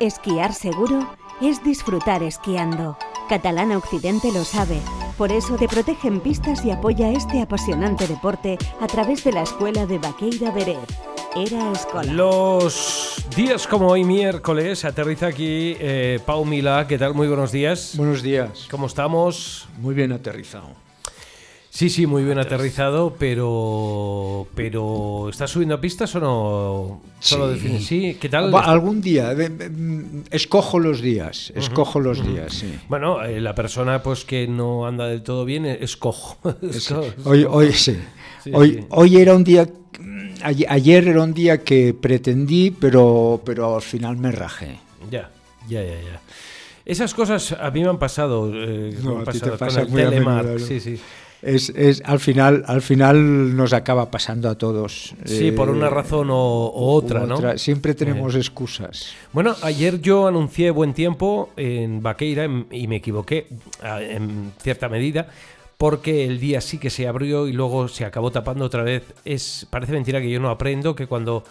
Esquiar seguro es disfrutar esquiando. Catalana Occidente lo sabe. Por eso te protege en pistas y apoya este apasionante deporte a través de la escuela de Baqueira Beret. Era escolar. Los días como hoy miércoles aterriza aquí eh, Pau Mila. ¿Qué tal? Muy buenos días. Buenos días. ¿Cómo estamos? Muy bien aterrizado. Sí, sí, muy bien aterrizado, pero pero ¿estás subiendo a pistas o no? Solo Sí. sí. ¿Qué tal? Va- Algún día, eh, escojo los días, escojo los días, sí. Bueno, eh, la persona pues que no anda del todo bien eh, es cojo. Es co- Hoy, hoy sí. Hoy, hoy era un día, mm, ayer, ayer era un día que pretendí, pero, pero al final me rajé. Ya, ya, ya, ya. Esas cosas a mí me han pasado, eh, No, me han pasado pasa con el Telemark. Sí, sí. Es, es, al, final, al final nos acaba pasando a todos. Sí, por una eh, razón o, o otra, ¿no? Eh. Siempre tenemos excusas. Bueno, ayer yo anuncié buen tiempo en Vaqueira y me equivoqué en cierta medida porque el día sí que se abrió y luego se acabó tapando otra vez. Es parece mentira que yo no aprendo que cuando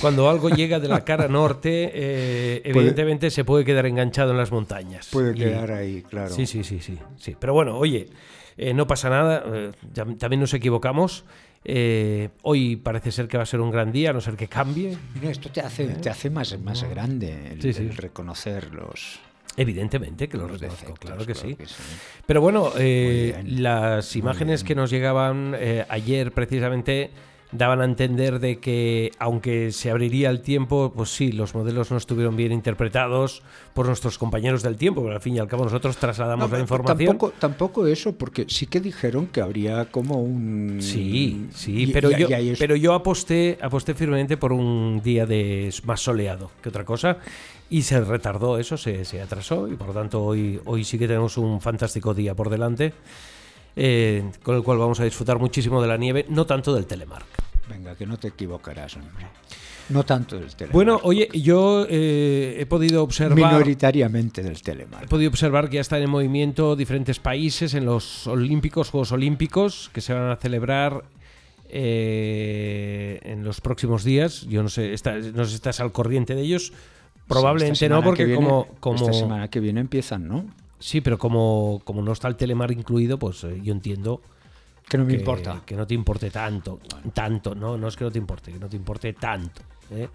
cuando algo llega de la cara norte, eh, Puede- evidentemente se puede quedar enganchado en las montañas. Puede Y- quedar ahí, claro. Sí, sí, sí, sí, sí. Pero bueno, oye, eh, no pasa nada. eh, ya- también nos equivocamos. Eh, hoy parece ser que va a ser un gran día, a no ser que cambie. Esto te hace, te hace más, más grande el, Sí, sí. el reconocer los, Evidentemente que lo los reconozco, defectos, claro que sí. sí. Pero bueno, eh, las imágenes que nos llegaban eh, ayer precisamente daban a entender de que aunque se abriría el tiempo, pues sí, los modelos no estuvieron bien interpretados por nuestros compañeros del tiempo, pero al fin y al cabo nosotros trasladamos No, la información. Tampoco, tampoco eso, porque sí que dijeron que habría como un... Sí, sí, y- pero, y- yo, y pero yo aposté, aposté firmemente por un día de más soleado que otra cosa y se retardó eso, se, se atrasó y por lo tanto hoy, hoy sí que tenemos un fantástico día por delante eh, con el cual vamos a disfrutar muchísimo de la nieve, no tanto del Telemark. Venga, que no te equivocarás, hombre. No tanto del Telemark. Bueno, oye, yo eh, he podido observar... Minoritariamente del He Telemark. podido observar que ya están en movimiento diferentes países en los Olímpicos, Juegos Olímpicos, que se van a celebrar eh, en los próximos días. Yo no sé, está- no sé si estás al corriente de ellos. Probablemente no, porque que viene- como, como Esta semana que viene empiezan, ¿no? Sí, pero como, como no está el Telemar incluido, pues eh, yo entiendo Que no me que, importa. que no te importe tanto, tanto, no, no es que no te importe, que no te importe tanto. ¿eh?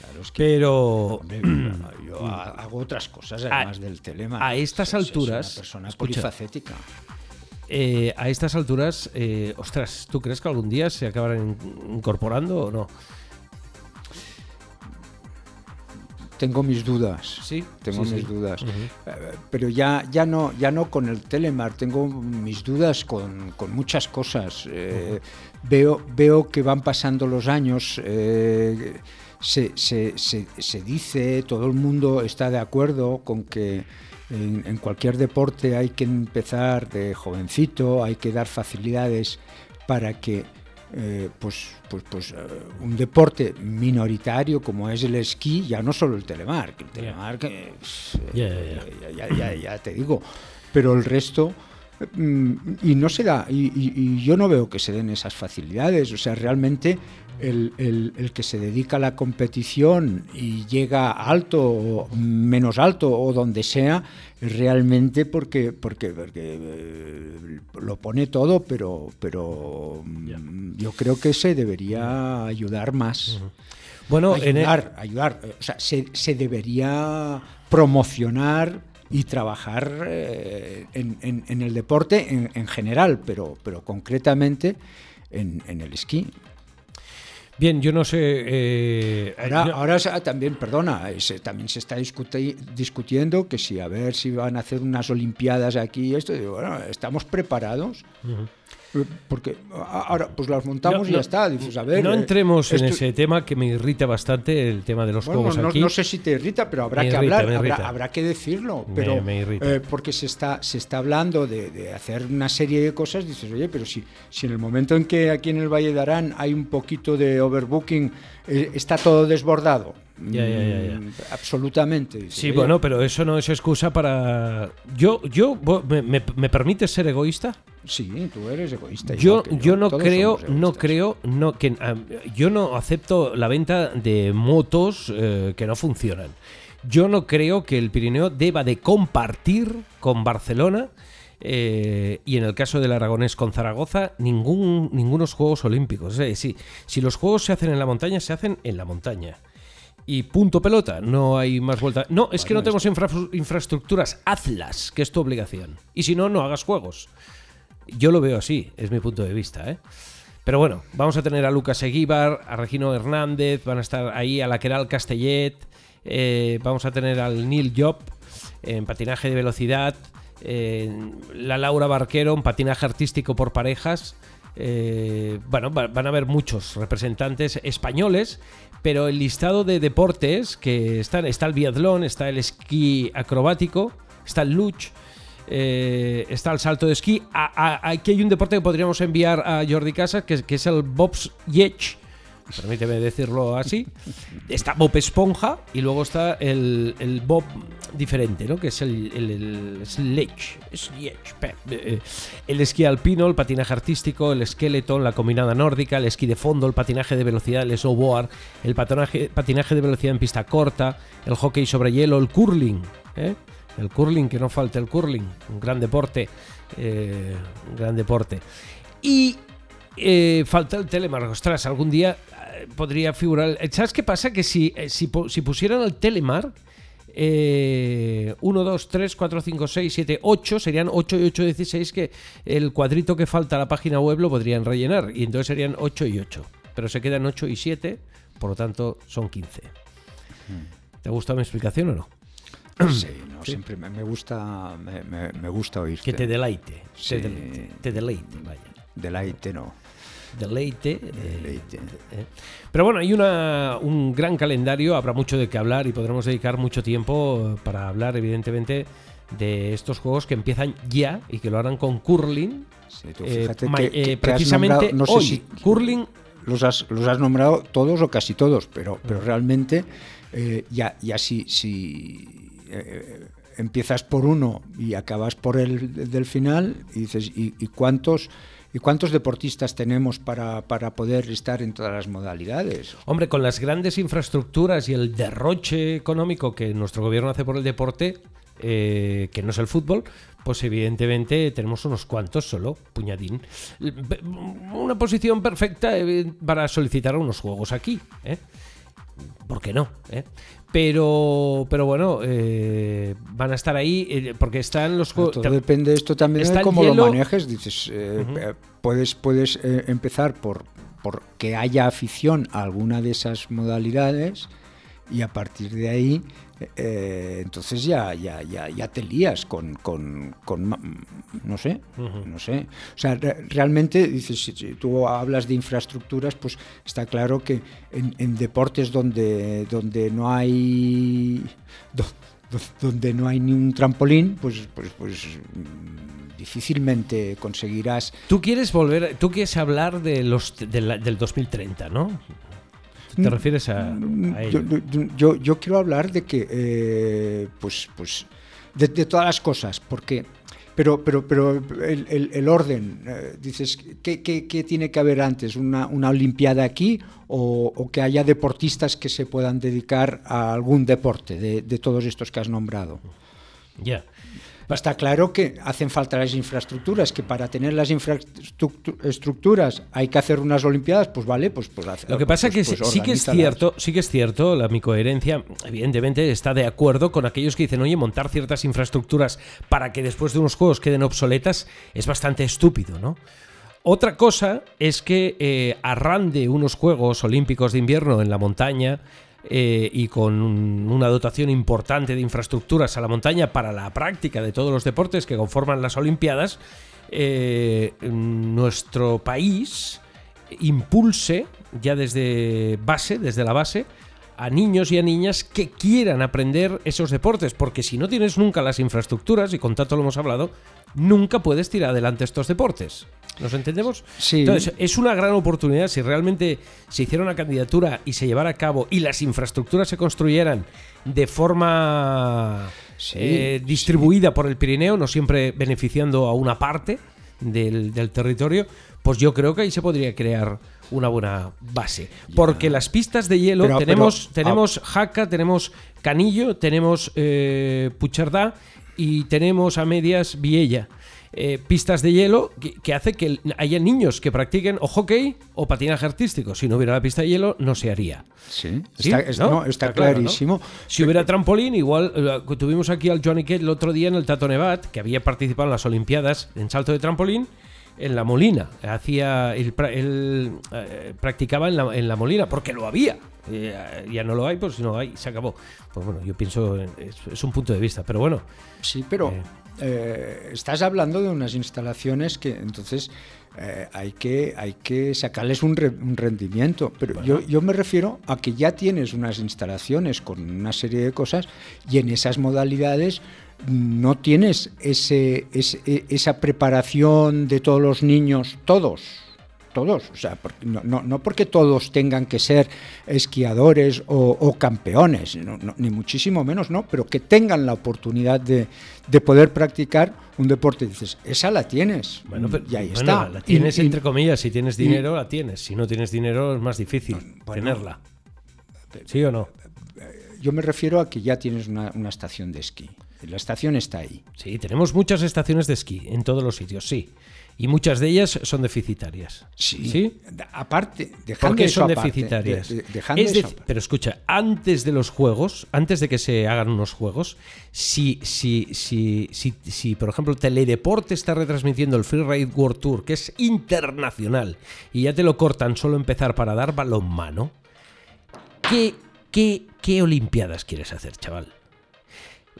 Claro, es que, Pero yo ha- hago otras cosas además del Telemark. a estas alturas, una persona escucha, polifacética. Eh, a estas alturas, eh, ostras, ¿tú crees que algún día se acabarán incorporando o no? Tengo mis dudas. Sí, Tengo sí, mis sí. dudas. Eh, Pero ya, ya, no, ya no con el Telemar, tengo mis dudas con, con muchas cosas. Eh, veo, veo que van pasando los años, eh, se, se- se- se dice, todo el mundo está de acuerdo con que en, en cualquier deporte hay que empezar de jovencito, hay que dar facilidades para que eh, pues, pues, pues eh, un deporte minoritario como es el esquí, ya no solo el telemark, el telemark, Ya, eh, ya, ya, ya- ya- ya te digo, pero el resto y no se da, y, y- y yo no veo que se den esas facilidades, o sea, realmente el, el- el que se dedica a la competición y llega alto o menos alto o donde sea, realmente porque, porque, porque eh, lo pone todo, pero, pero mm, yo creo que se debería ayudar más. Bueno, en el- ayudar, ayudar. eh, O sea, se, se debería promocionar y trabajar eh, en, en- en el deporte en, en general, pero, pero concretamente en, el esquí. bien, yo no sé. eh, Ahora, no- ahora se- también, perdona, se- también se está discuti- discutiendo que si a ver si van a hacer unas olimpiadas aquí y esto, digo, bueno, estamos preparados. Porque ahora pues las montamos No, y no, ya está. Dices, a ver, no eh, entremos en ese tema que me irrita bastante, el tema de los Bueno, juegos no, aquí. no sé si te irrita, pero habrá Me que irrita, hablar, habrá, que decirlo. Pero, me eh, porque se está, se está hablando de, de hacer una serie de cosas, dices, oye, pero si, si en el momento en que aquí en el Valle de Arán hay un poquito de overbooking, eh, está todo desbordado. Ya, ya, ya, ya. Mm, Absolutamente. Sí, oye, bueno, pero eso no es excusa para. Yo, yo, ¿me, me, me permites ser egoísta? Sí, tú eres egoísta. Yo, yo no creo, no creo, no que ah, yo no acepto la venta de motos eh, que no funcionan. Yo no creo que el Pirineo deba de compartir con Barcelona eh, y en el caso del Aragonés con Zaragoza, ningún, ningunos Juegos Olímpicos. Es decir, si los Juegos se hacen en la montaña, se hacen en la montaña. Y punto pelota, no hay más vuelta. No, es que no tenemos infraestructuras, hazlas, que es tu obligación. Y si no, no hagas juegos. Yo lo veo así, es mi punto de vista. ¿eh? Pero bueno, vamos a tener a Lucas Eguíbar, a Regino Hernández, van a estar ahí a la Queral Castellet, eh, vamos a tener al Neil Job en patinaje de velocidad, la Laura Barquero en patinaje artístico por parejas. Eh, bueno, van a haber muchos representantes españoles, pero el listado de deportes que están, está el biatlón, está el esquí acrobático, está el luch, eh, está el salto de esquí. aquí hay un deporte que podríamos enviar a Jordi Casas, que, que es el bobs yech, permíteme decirlo así. Está Bob Esponja y luego está el, Bob diferente, ¿no? Que es el, el, sledge, eh, el esquí alpino, el patinaje artístico, el skeleton, la combinada nórdica, el esquí de fondo, el patinaje de velocidad, el snowboard, el patinaje, patinaje de velocidad en pista corta, el hockey sobre hielo, el curling, ¿eh? El curling, que no falte el curling, un gran deporte, eh, un gran deporte. Y falta el telemark. Ostras, algún día podría figurar. ¿Sabes qué pasa? Que si, eh, si, pusieran el Telemark, 1, 2, 3, 4, 5, 6, 7, 8, serían 8 y 8, 16, que el cuadrito que falta a la página web lo podrían rellenar, y entonces serían 8 y 8. Pero se quedan 8 y 7, por lo tanto son 15. ¿Te ha gustado mi explicación o no? Sí, no, siempre me, gusta me, gusta oírte. Que te deleite. Te, deleite, te deleite, vaya. Deleite no deleite. deleite. Eh, pero bueno, hay una, un gran calendario, habrá mucho de qué hablar y podremos dedicar mucho tiempo para hablar, evidentemente, de estos juegos que empiezan ya y que lo harán con curling. precisamente no sé hoy, si curling. Los has, los has nombrado todos o casi todos, pero, pero realmente eh, ya, ya si, si eh, empiezas por uno y acabas por el del final y dices, ¿y, cuántos? ¿Y cuántos deportistas tenemos para, poder estar en todas las modalidades? Hombre, con las grandes infraestructuras y el derroche económico que nuestro gobierno hace por el deporte, eh, que no es el fútbol, pues evidentemente tenemos unos cuantos solo, puñadín. Una posición perfecta eh, para solicitar unos juegos aquí. ¿eh? ¿Por qué no? ¿eh? Pero, pero bueno, eh, van a estar ahí eh, porque están los juegos. Todo depende esto también de cómo lo manejes. Dices, puedes, puedes empezar por, por que haya afición a alguna de esas modalidades y a partir de ahí eh, entonces ya, ya, ya, ya te lías con, con, no sé, no sé. O sea, realmente, dices, si, tú hablas de infraestructuras, pues está claro que en, deportes donde, donde no hay... donde no hay ni un trampolín, pues, pues, pues mm, difícilmente conseguirás. Tú quieres volver, tú quieres hablar de los del 2030, ¿no? ¿Te mm, refieres a, mm, ello? Yo, yo, quiero hablar de que, eh, pues, pues, de, todas las cosas, porque, pero, pero, pero el, el, orden, eh, dices, ¿qué, ¿qué, qué, tiene que haber antes? ¿Una, una Olimpiada aquí o, o, que haya deportistas que se puedan dedicar a algún deporte de, de todos estos que has nombrado? Ya. Está claro que hacen falta las infraestructuras, que para tener las infraestructuras hay que hacer unas olimpiadas, pues vale, pues, pues Lo que pasa pues, es que pues sí que es cierto, sí que es cierto, la mi coherencia evidentemente está de acuerdo con aquellos que dicen, "Oye, montar ciertas infraestructuras para que después de unos juegos queden obsoletas es bastante estúpido, ¿no?" Otra cosa es que eh, arrande unos Juegos Olímpicos de invierno en la montaña eh, y con una dotación importante de infraestructuras a la montaña para la práctica de todos los deportes que conforman las Olimpiadas, eh, nuestro país impulse ya desde base, desde la base, a niños y a niñas que quieran aprender esos deportes, porque si no tienes nunca las infraestructuras, y con tanto lo hemos hablado, nunca puedes tirar adelante estos deportes. ¿Nos entendemos? Sí. Entonces, es una gran oportunidad si realmente se hiciera una candidatura y se llevara a cabo y las infraestructuras se construyeran de forma eh, distribuida por el Pirineo, no siempre beneficiando a una parte del, del territorio, pues yo creo que ahí se podría crear una buena base. Porque las pistas de hielo Pero- tenemos, pero- tenemos Jaca, tenemos Canillo, tenemos eh, Puchardá y tenemos a medias Viella. Eh, pistas de hielo que, que hace que haya niños que practiquen o hockey o patinaje artístico. Si no hubiera la pista de hielo, no se haría. Sí, Sí, está, es- ¿no? no, está Está claro, ¿no? clarísimo. Si hubiera trampolín, igual eh, tuvimos aquí al Johnny Kett el otro día en el Tato Nevat, que había participado en las Olimpiadas en salto de trampolín en la Molina. Hacía él, eh, practicaba en la, en la Molina porque lo había. Eh, ya no lo hay, pues si no hay, se acabó. Pues bueno, yo pienso, es, es un punto de vista, pero bueno. Sí, pero Eh. estás hablando de unas instalaciones que entonces hay, que, hay que sacarles un, re- un rendimiento. Pero yo, yo me refiero a que ya tienes unas instalaciones con una serie de cosas y en esas modalidades no tienes ese, ese- e- esa preparación de todos los niños, todos. Todos, o sea, porque- no, no, no porque todos tengan que ser esquiadores o, o campeones, no, no, ni muchísimo menos, no, pero que tengan la oportunidad de, de poder practicar un deporte. Dices, esa la tienes. Bueno, pero, y ahí bueno, está. La tienes Y- entre comillas, si tienes dinero, la tienes. Si no tienes dinero, es más difícil Bueno. tenerla. ¿Sí o no? yo me refiero a que ya tienes una, una estación de esquí. La estación está ahí. Sí, tenemos muchas estaciones de esquí en todos los sitios, sí. Y muchas de ellas son deficitarias. Sí. Aparte, dejando ¿Por qué eso son aparte, deficitarias? de- de- dejando Es eso pero escucha, antes de los juegos, antes de que se hagan unos juegos, si, si, si, si, si por ejemplo, Teledeporte está retransmitiendo el Free Ride World Tour, que es internacional, y ya te lo cortan solo empezar para dar balonmano, ¿qué, qué, qué Olimpiadas quieres hacer, chaval?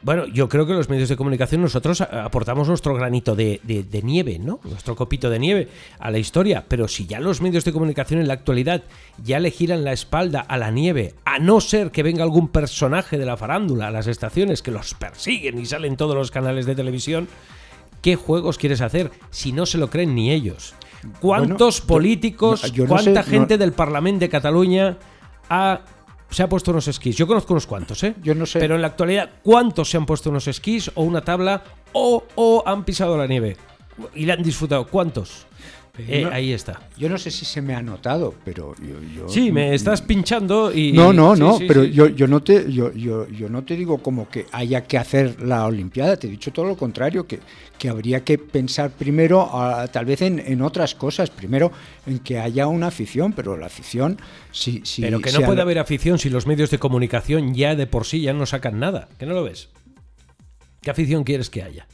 Bueno, yo creo que los medios de comunicación nosotros aportamos nuestro granito de, de- de nieve, ¿no? Nuestro copito de nieve a la historia. Pero si ya los medios de comunicación en la actualidad ya le giran la espalda a la nieve, a no ser que venga algún personaje de la farándula a las estaciones que los persiguen y salen todos los canales de televisión, ¿qué juegos quieres hacer si no se lo creen ni ellos? ¿Cuántos políticos, no, yo no cuánta sé, gente no- del Parlamento de Cataluña ha, se ha puesto unos esquís? Yo conozco unos cuantos, ¿eh? Yo no sé. Pero en la actualidad, ¿cuántos se han puesto unos esquís o una tabla o, o han pisado la nieve? Y la han disfrutado. ¿Cuántos? Eh, no- ahí está. Yo no sé si se me ha notado, pero yo... yo- Sí, me estás pinchando y... No, no, sí, no, sí, pero sí. Yo, yo no te yo, yo, yo no te digo como que haya que hacer la Olimpiada, te he dicho todo lo contrario, que, que habría que pensar primero tal vez en, en otras cosas, primero en que haya una afición, pero la afición si, si Pero que no puede haber afición si los medios de comunicación ya de por sí ya no sacan nada. ¿Que no lo ves? ¿Qué afición quieres que haya?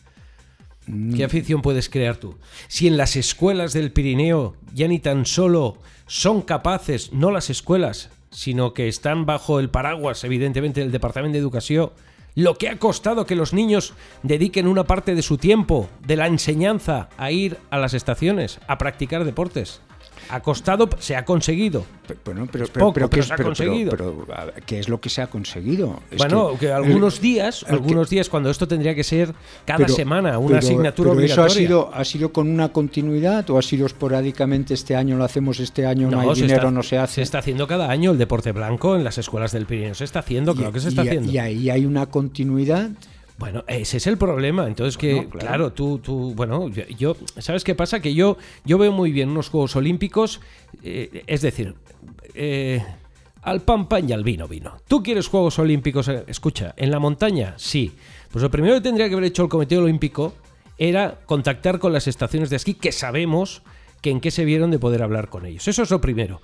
Mm. ¿Qué afición puedes crear tú? Si en las escuelas del Pirineo ya ni tan solo son capaces, no las escuelas, sino que están bajo el paraguas, evidentemente, del Departamento de Educación, lo que ha costado que los niños dediquen una parte de su tiempo, de la enseñanza, a ir a las estaciones, a practicar deportes. Ha costado, se ha conseguido. Pe- Bueno, pero, Es pero, poco, pero pero ¿qué, se ha es- pero- pero- conseguido. pero, ¿qué es lo que se ha conseguido? Es bueno, que, algunos el- días, el que- algunos días cuando esto tendría que ser cada pero- semana una pero- asignatura pero obligatoria. ¿Eso ha sido, ha sido con una continuidad o ha sido esporádicamente este año lo hacemos, este año no, hay se dinero, está- no se hace? Se está haciendo cada año el deporte blanco en las escuelas del Pirineo. Se está haciendo, claro que se está y, haciendo. y ahí hay una continuidad. Bueno, ese es el problema. Entonces que, claro. claro. tú, tú, bueno, yo, yo- ¿sabes qué pasa? Que yo, yo veo muy bien unos Juegos Olímpicos, eh, es decir, eh, al pan pan y al vino vino. ¿Tú quieres Juegos Olímpicos? Escucha, en la montaña, sí. Pues lo primero que tendría que haber hecho el Comité Olímpico era contactar con las estaciones de esquí que sabemos que en qué se vieron de poder hablar con ellos. Eso es lo primero.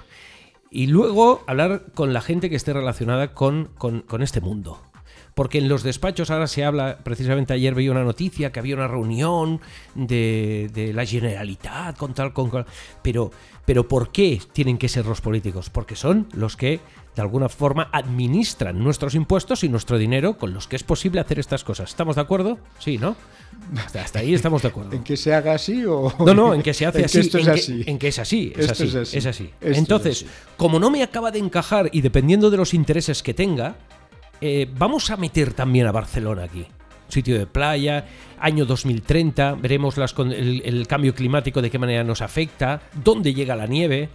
Y luego hablar con la gente que esté relacionada con, con- con este mundo. Porque en los despachos ahora se habla, precisamente ayer veía una noticia que había una reunión de, de la Generalitat con tal, con cual. Pero, pero ¿por qué tienen que ser los políticos? Porque son los que de alguna forma administran nuestros impuestos y nuestro dinero con los que es posible hacer estas cosas. ¿Estamos de acuerdo? Sí, ¿no? Hasta, hasta ahí estamos de acuerdo. ¿En que se haga así o.? No, no, en que se hace en así. esto es que, así. en que es así. Es Esto así. es así. Es así. Es Entonces, así. como no me acaba de encajar y dependiendo de los intereses que tenga, eh, vamos a meter también a Barcelona aquí. Sitio de playa, año 2030, veremos las el, el cambio climático de qué manera nos afecta, dónde llega la nieve.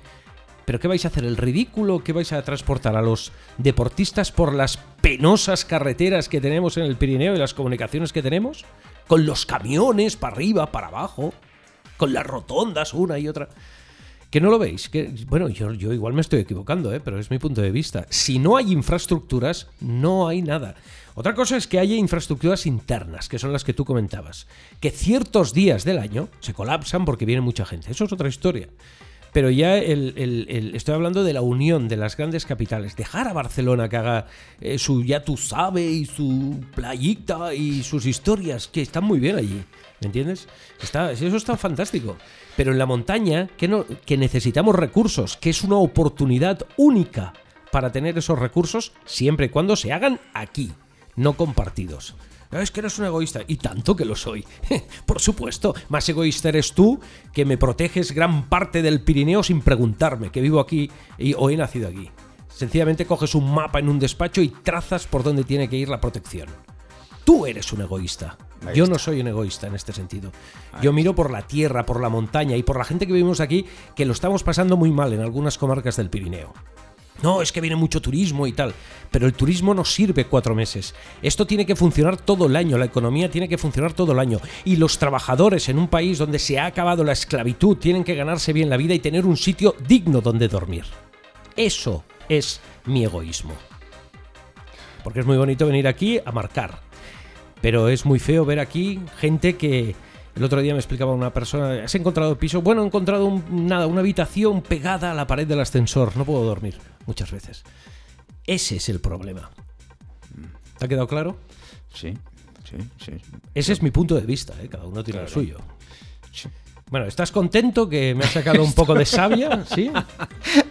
¿Pero qué vais a hacer? ¿El ridículo? ¿Qué vais a transportar a los deportistas por las penosas carreteras que tenemos en el Pirineo y las comunicaciones que tenemos? ¿Con los camiones para arriba, para abajo? ¿Con las rotondas una y otra? Que no lo veis. Que, bueno, yo, yo igual me estoy equivocando, ¿eh? pero es mi punto de vista. Si no hay infraestructuras, no hay nada. Otra cosa es que haya infraestructuras internas, que son las que tú comentabas, que ciertos días del año se colapsan porque viene mucha gente. Eso es otra historia. Pero ya el, estoy hablando de la unión de las grandes capitales. Dejar a Barcelona que haga eh, su ya tú sabes y su playita y sus historias, que están muy bien allí. ¿Me entiendes? Está, eso está fantástico. Pero en la montaña, que, necesitamos recursos, que es una oportunidad única para tener esos recursos siempre y cuando se hagan aquí, no compartidos. Es que eres un egoísta. Y tanto que lo soy. Por supuesto, más egoísta eres tú que me proteges gran parte del Pirineo sin preguntarme, que vivo aquí y, o he nacido aquí. Sencillamente coges un mapa en un despacho y trazas por dónde tiene que ir la protección. Tú eres un egoísta. Yo no soy un egoísta en este sentido. Yo miro por la tierra, por la montaña y por la gente que vivimos aquí, que lo estamos pasando muy mal en algunas comarcas del Pirineo. No, es que viene mucho turismo y tal. Pero el turismo no sirve cuatro meses. Esto tiene que funcionar todo el año, la economía tiene que funcionar todo el año. Y los trabajadores en un país donde se ha acabado la esclavitud tienen que ganarse bien la vida y tener un sitio digno donde dormir. Eso es mi egoísmo. Porque es muy bonito venir aquí a marcar. Pero es muy feo ver aquí gente que, el otro día me explicaba una persona, ¿has encontrado piso? Bueno, he encontrado nada, una habitación pegada a la pared del ascensor, no puedo dormir muchas veces. Ese es el problema. ¿Te ha quedado claro? Sí, sí, sí. Ese es mi punto de vista, ¿eh? cada uno tiene el suyo. Bueno, ¿estás contento que me ha sacado un poco de sabia? ¿Sí?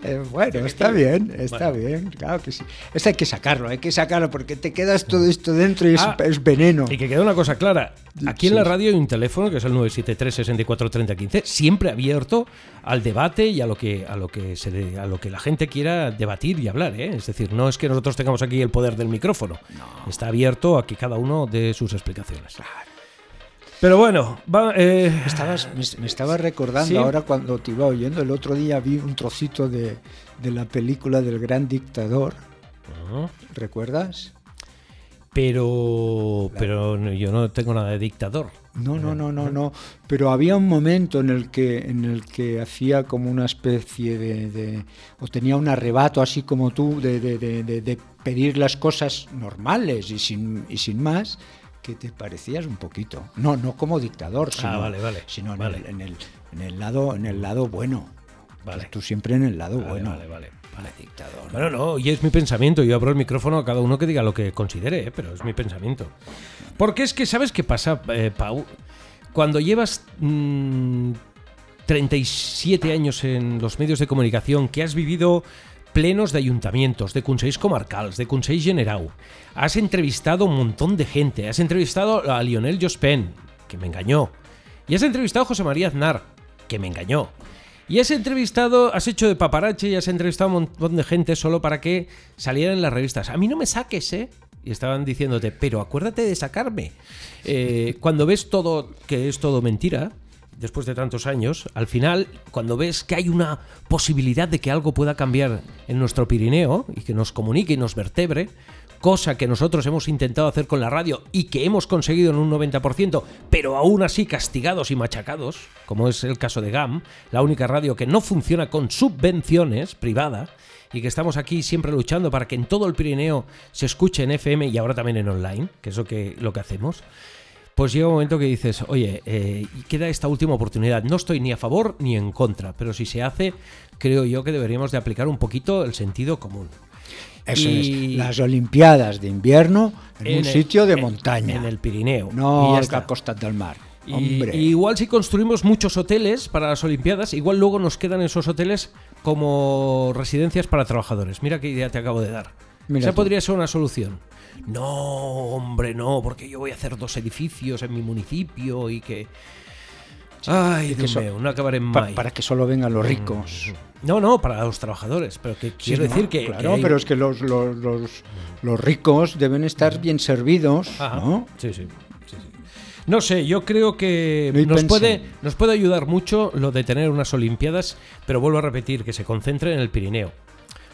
Eh, bueno, está bien, está bien, claro que sí. Eso hay que sacarlo, hay que sacarlo porque te quedas todo esto dentro y es, ah, veneno. Y que quede una cosa clara, aquí en la radio hay un teléfono que es el 973 64 30 15, siempre abierto al debate y a lo que a lo que se a lo que la gente quiera debatir y hablar, ¿eh? Es decir, no es que nosotros tengamos aquí el poder del micrófono. Está abierto a que cada uno dé sus explicaciones. Claro. Pero bueno, eh, Estabas, me, estaba recordando ahora cuando te iba oyendo, el otro día vi un trocito de, la película del gran dictador. ¿Recuerdas? Pero, pero yo no tengo nada de dictador. No, no, no, no, no. Pero había un momento en el que, en el que hacía como una especie de, o tenía un arrebato así como tú de, de, pedir las cosas normales y sin, y sin más que te parecías un poquito. No, no como dictador, ah, sino, vale, vale, sino en, El, en, el, en, el, lado, en el lado bueno. Vale. Tú siempre en el lado bueno. Vale, vale. Vale, dictador. Bueno, no, y es mi pensamiento. Yo abro el micrófono a cada uno que diga lo que considere, ¿eh? pero es mi pensamiento. Porque es que, ¿sabes qué pasa, eh, Pau? Cuando llevas 37 mm, años en los medios de comunicación, que has vivido plenos de ayuntamientos, de consejos comarcals, de consell general. Has entrevistado un montón de gente. Has entrevistado a Lionel Jospin, que me engañó. Y has entrevistado a José María Aznar, que me engañó. Y has entrevistado, has hecho de paparache y has entrevistado a un montón de gente solo para que salieran en las revistas. A mí no me saques, ¿eh? Y estaban diciéndote, pero acuérdate de sacarme. Eh, cuando ves todo, que es todo mentira, después de tantos años, al final, cuando ves que hay una posibilidad de que algo pueda cambiar en nuestro Pirineo y que nos comunique y nos vertebre, cosa que nosotros hemos intentado hacer con la radio y que hemos conseguido en un 90%, pero aún así castigados y machacados, como es el caso de GAM, la única radio que no funciona con subvenciones privada y que estamos aquí siempre luchando para que en todo el Pirineo se escuche en FM y ahora también en online, que es lo que, lo que hacemos pues llega un momento que dices, oye, eh, queda esta última oportunidad. No estoy ni a favor ni en contra, pero si se hace, creo yo que deberíamos de aplicar un poquito el sentido común. Eso es, las Olimpiadas de invierno en, un sitio de montaña. En el Pirineo. No a la costa del mar. Igual si construimos muchos hoteles para las Olimpiadas, igual luego nos quedan esos hoteles como residencias para trabajadores. Mira qué idea te acabo de dar. Esa podría ser una solución. No, hombre, no, porque yo voy a hacer dos edificios en mi municipio y que... Ay, Dios mío, no acabaré en Para que solo vengan los ricos. No, no, para los trabajadores. Pero que quiero decir que. Claro, pero es que los, los, los, ricos deben estar bien servidos. ¿no? Sí, sí, No sé, yo creo que nos puede, nos puede ayudar mucho lo de tener unas Olimpiadas, pero vuelvo a repetir, que se concentren en el Pirineo.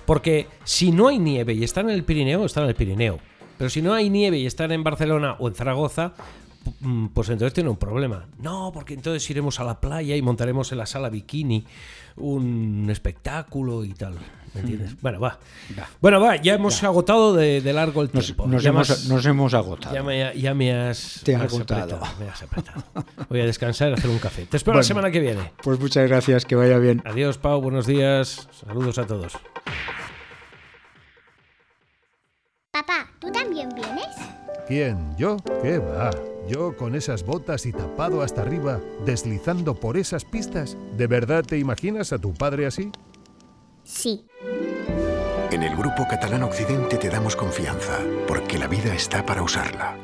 Porque si no hay nieve y están en el Pirineo, están en el Pirineo. Pero si no hay nieve y están en Barcelona o en Zaragoza, mm, pues entonces tiene un problema. No, porque entonces iremos a la playa y montaremos en la sala bikini un espectáculo y tal. ¿Me entiendes? Bueno, va. Bueno, va, ya hemos agotado de, largo el tiempo. Nos, hemos, agotado. Ya me, ya me has, Te agotado. me has apretado. Voy a descansar y hacer un café. Te espero la semana que viene. Pues muchas gracias, que vaya bien. Adiós, Pau, buenos días. Saludos a todos. Papá, ¿tú también vienes? ¿Quién? ¿Yo? ¿Qué va? Yo con esas botas y tapado hasta arriba, deslizando por esas pistas. ¿De verdad te imaginas a tu padre así? Sí. En el Grupo Catalán Occidente te damos confianza, porque la vida está para usarla.